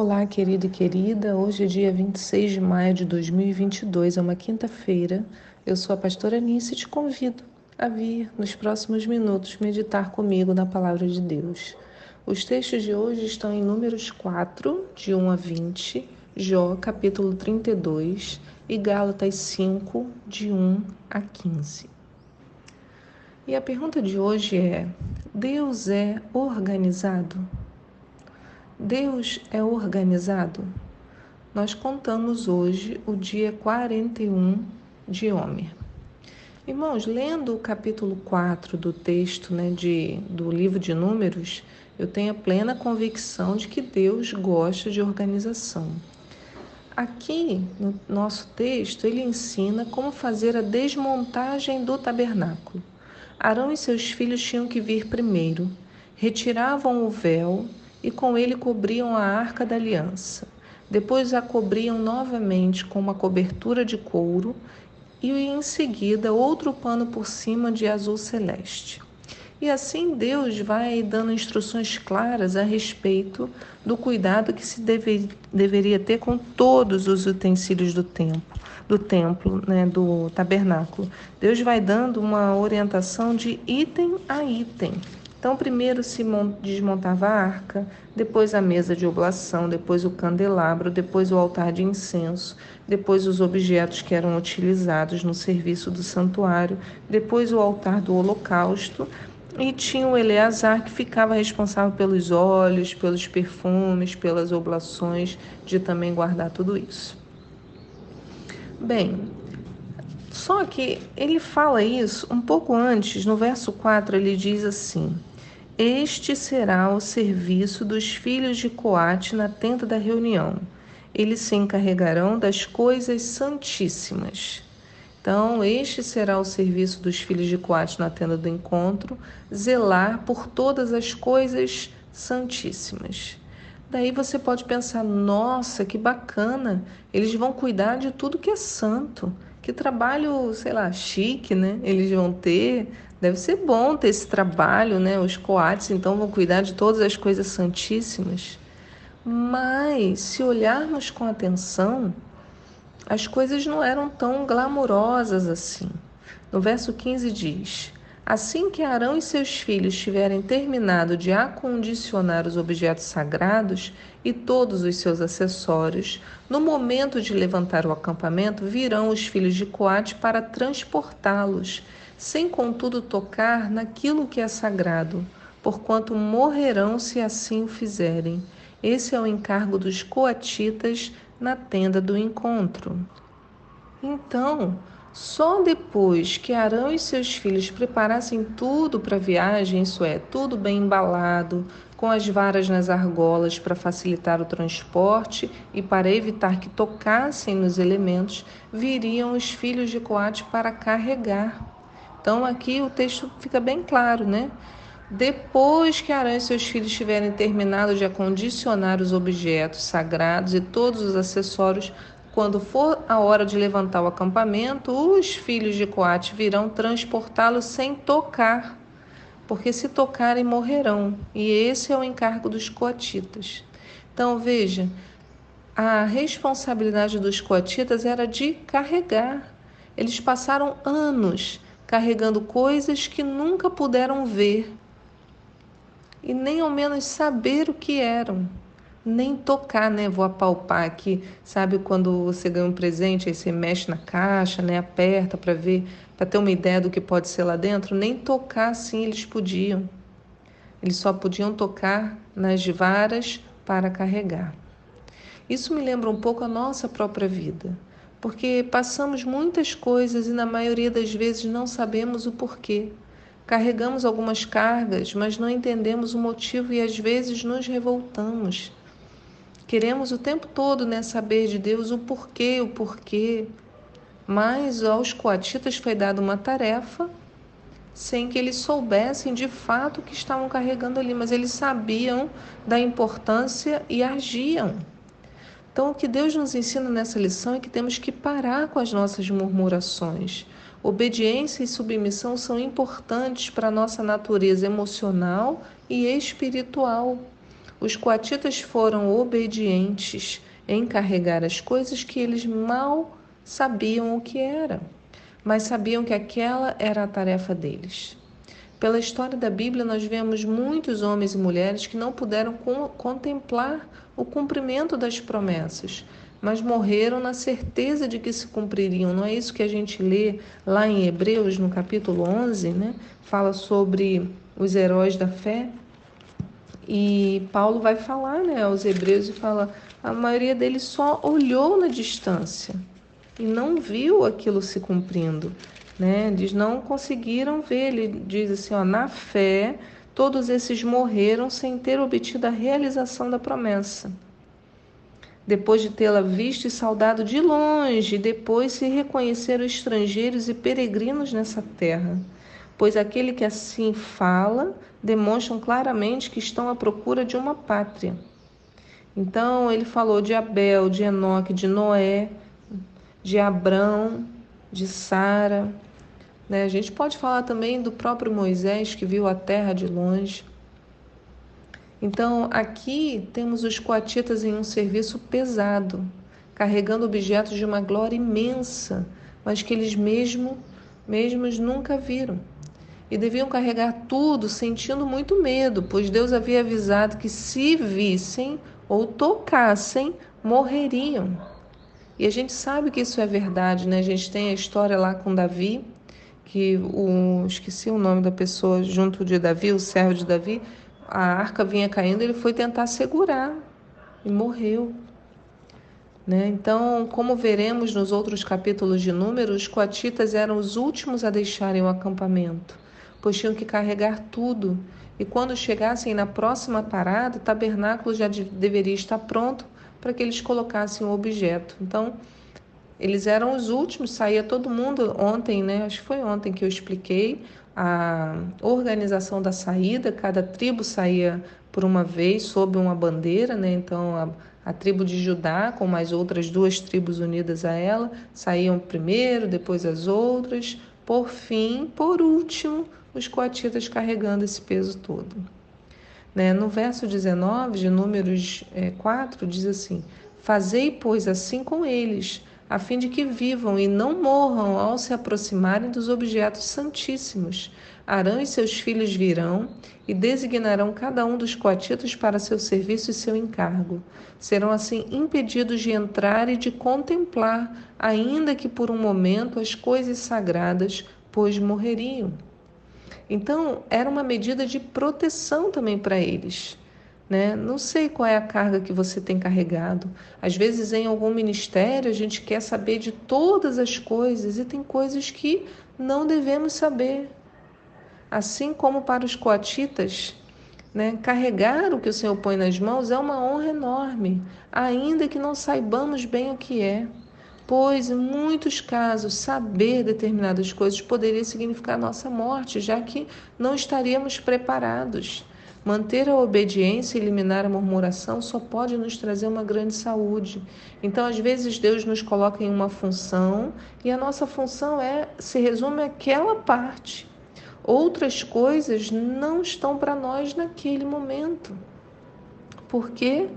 Olá, querido e querida. Hoje é dia 26 de maio de 2022, é uma quinta-feira. Eu sou a pastora Anice e te convido a vir nos próximos minutos meditar comigo na palavra de Deus. Os textos de hoje estão em Números 4, de 1 a 20, Jó, capítulo 32 e Gálatas 5, de 1 a 15. E a pergunta de hoje é: Deus é organizado? Deus é organizado? Nós contamos hoje o dia 41 de Homer. Irmãos, lendo o capítulo 4 do texto né, de, do livro de Números, eu tenho a plena convicção de que Deus gosta de organização. Aqui no nosso texto, ele ensina como fazer a desmontagem do tabernáculo. Arão e seus filhos tinham que vir primeiro, retiravam o véu e com ele cobriam a arca da aliança. Depois a cobriam novamente com uma cobertura de couro e em seguida outro pano por cima de azul celeste. E assim Deus vai dando instruções claras a respeito do cuidado que se deve, deveria ter com todos os utensílios do templo, do templo, né, do tabernáculo. Deus vai dando uma orientação de item a item. Então, primeiro se desmontava a arca, depois a mesa de oblação, depois o candelabro, depois o altar de incenso, depois os objetos que eram utilizados no serviço do santuário, depois o altar do holocausto, e tinha o Eleazar que ficava responsável pelos óleos, pelos perfumes, pelas oblações, de também guardar tudo isso. Bem, só que ele fala isso um pouco antes, no verso 4, ele diz assim: Este será o serviço dos filhos de Coate na tenda da reunião. Eles se encarregarão das coisas santíssimas. Então, este será o serviço dos filhos de Coate na tenda do encontro, zelar por todas as coisas santíssimas. Daí você pode pensar: nossa, que bacana, eles vão cuidar de tudo que é santo. Que trabalho, sei lá, chique, né? Eles vão ter. Deve ser bom ter esse trabalho, né? Os coates, então, vão cuidar de todas as coisas santíssimas. Mas, se olharmos com atenção, as coisas não eram tão glamurosas assim. No verso 15 diz: Assim que Arão e seus filhos tiverem terminado de acondicionar os objetos sagrados e todos os seus acessórios, no momento de levantar o acampamento, virão os filhos de Coate para transportá-los, sem contudo tocar naquilo que é sagrado, porquanto morrerão se assim o fizerem. Esse é o encargo dos coatitas na tenda do encontro. Então, só depois que Arão e seus filhos preparassem tudo para a viagem, isso é, tudo bem embalado, com as varas nas argolas para facilitar o transporte e para evitar que tocassem nos elementos, viriam os filhos de Coate para carregar. Então aqui o texto fica bem claro, né? Depois que Arão e seus filhos tiverem terminado de acondicionar os objetos sagrados e todos os acessórios, quando for a hora de levantar o acampamento, os filhos de Coate virão transportá-lo sem tocar, porque se tocarem morrerão. E esse é o encargo dos coatitas. Então veja, a responsabilidade dos coatitas era de carregar. Eles passaram anos carregando coisas que nunca puderam ver e nem ao menos saber o que eram nem tocar, né? Vou apalpar aqui, sabe quando você ganha um presente, aí você mexe na caixa, né? Aperta para ver, para ter uma ideia do que pode ser lá dentro. Nem tocar assim eles podiam. Eles só podiam tocar nas varas para carregar. Isso me lembra um pouco a nossa própria vida, porque passamos muitas coisas e na maioria das vezes não sabemos o porquê. Carregamos algumas cargas, mas não entendemos o motivo e às vezes nos revoltamos. Queremos o tempo todo né, saber de Deus o porquê, o porquê. Mas aos coatitas foi dada uma tarefa sem que eles soubessem de fato o que estavam carregando ali, mas eles sabiam da importância e agiam. Então, o que Deus nos ensina nessa lição é que temos que parar com as nossas murmurações. Obediência e submissão são importantes para a nossa natureza emocional e espiritual. Os coatitas foram obedientes em carregar as coisas que eles mal sabiam o que era, mas sabiam que aquela era a tarefa deles. Pela história da Bíblia, nós vemos muitos homens e mulheres que não puderam contemplar o cumprimento das promessas, mas morreram na certeza de que se cumpririam. Não é isso que a gente lê lá em Hebreus, no capítulo 11, né? Fala sobre os heróis da fé. E Paulo vai falar né, aos hebreus e fala: a maioria deles só olhou na distância e não viu aquilo se cumprindo. Né? Eles não conseguiram ver. Ele diz assim: ó, na fé, todos esses morreram sem ter obtido a realização da promessa depois de tê-la visto e saudado de longe, depois se reconheceram estrangeiros e peregrinos nessa terra. Pois aquele que assim fala demonstram claramente que estão à procura de uma pátria. Então ele falou de Abel, de Enoque, de Noé, de Abrão, de Sara. Né? A gente pode falar também do próprio Moisés que viu a terra de longe. Então, aqui temos os coatitas em um serviço pesado, carregando objetos de uma glória imensa, mas que eles mesmo, mesmos nunca viram. E deviam carregar tudo sentindo muito medo, pois Deus havia avisado que se vissem ou tocassem, morreriam. E a gente sabe que isso é verdade, né? A gente tem a história lá com Davi, que o esqueci o nome da pessoa junto de Davi, o servo de Davi, a arca vinha caindo, ele foi tentar segurar e morreu. Né? Então, como veremos nos outros capítulos de Números, os coatitas eram os últimos a deixarem o acampamento, pois tinham que carregar tudo. E quando chegassem na próxima parada, o tabernáculo já deveria estar pronto para que eles colocassem o objeto. Então, eles eram os últimos, saía todo mundo ontem, né? Acho que foi ontem que eu expliquei a organização da saída, cada tribo saía por uma vez sob uma bandeira, né? Então a, a tribo de Judá, com mais outras duas tribos unidas a ela, saíam primeiro, depois as outras, por fim, por último, os coatitas carregando esse peso todo. Né? No verso 19 de Números é, 4, diz assim: Fazei, pois, assim com eles, a fim de que vivam e não morram ao se aproximarem dos objetos santíssimos. Arão e seus filhos virão e designarão cada um dos coatitas para seu serviço e seu encargo. Serão assim impedidos de entrar e de contemplar, ainda que por um momento, as coisas sagradas, pois morreriam. Então, era uma medida de proteção também para eles. Né? Não sei qual é a carga que você tem carregado. Às vezes, em algum ministério, a gente quer saber de todas as coisas e tem coisas que não devemos saber. Assim como para os coatitas, né? carregar o que o Senhor põe nas mãos é uma honra enorme, ainda que não saibamos bem o que é. Pois, em muitos casos, saber determinadas coisas poderia significar nossa morte, já que não estaríamos preparados. Manter a obediência e eliminar a murmuração só pode nos trazer uma grande saúde. Então, às vezes, Deus nos coloca em uma função e a nossa função é se resume àquela parte. Outras coisas não estão para nós naquele momento. Por quê?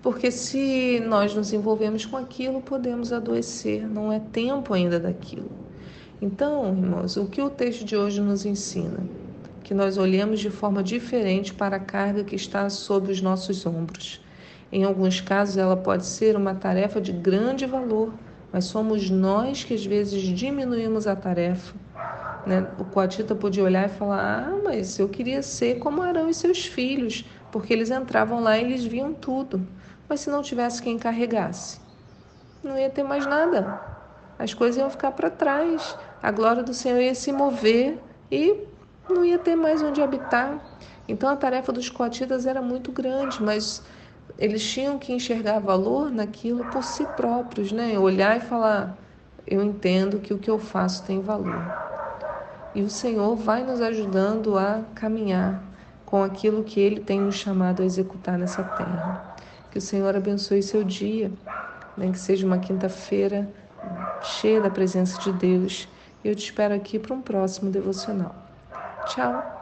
Porque se nós nos envolvemos com aquilo, podemos adoecer. Não é tempo ainda daquilo. Então, irmãos, o que o texto de hoje nos ensina? Que nós olhemos de forma diferente para a carga que está sob os nossos ombros. Em alguns casos, ela pode ser uma tarefa de grande valor, mas somos nós que às vezes diminuímos a tarefa. Né? O coatita podia olhar e falar: Ah, mas eu queria ser como Arão e seus filhos, porque eles entravam lá e eles viam tudo. Mas se não tivesse quem carregasse, não ia ter mais nada. As coisas iam ficar para trás, a glória do Senhor ia se mover e não ia ter mais onde habitar. Então a tarefa dos coatitas era muito grande, mas eles tinham que enxergar valor naquilo por si próprios, né? Olhar e falar: eu entendo que o que eu faço tem valor. E o Senhor vai nos ajudando a caminhar com aquilo que Ele tem nos chamado a executar nessa terra. Que o Senhor abençoe seu dia, né? que seja uma quinta-feira cheia da presença de Deus. Eu te espero aqui para um próximo devocional. Tchau!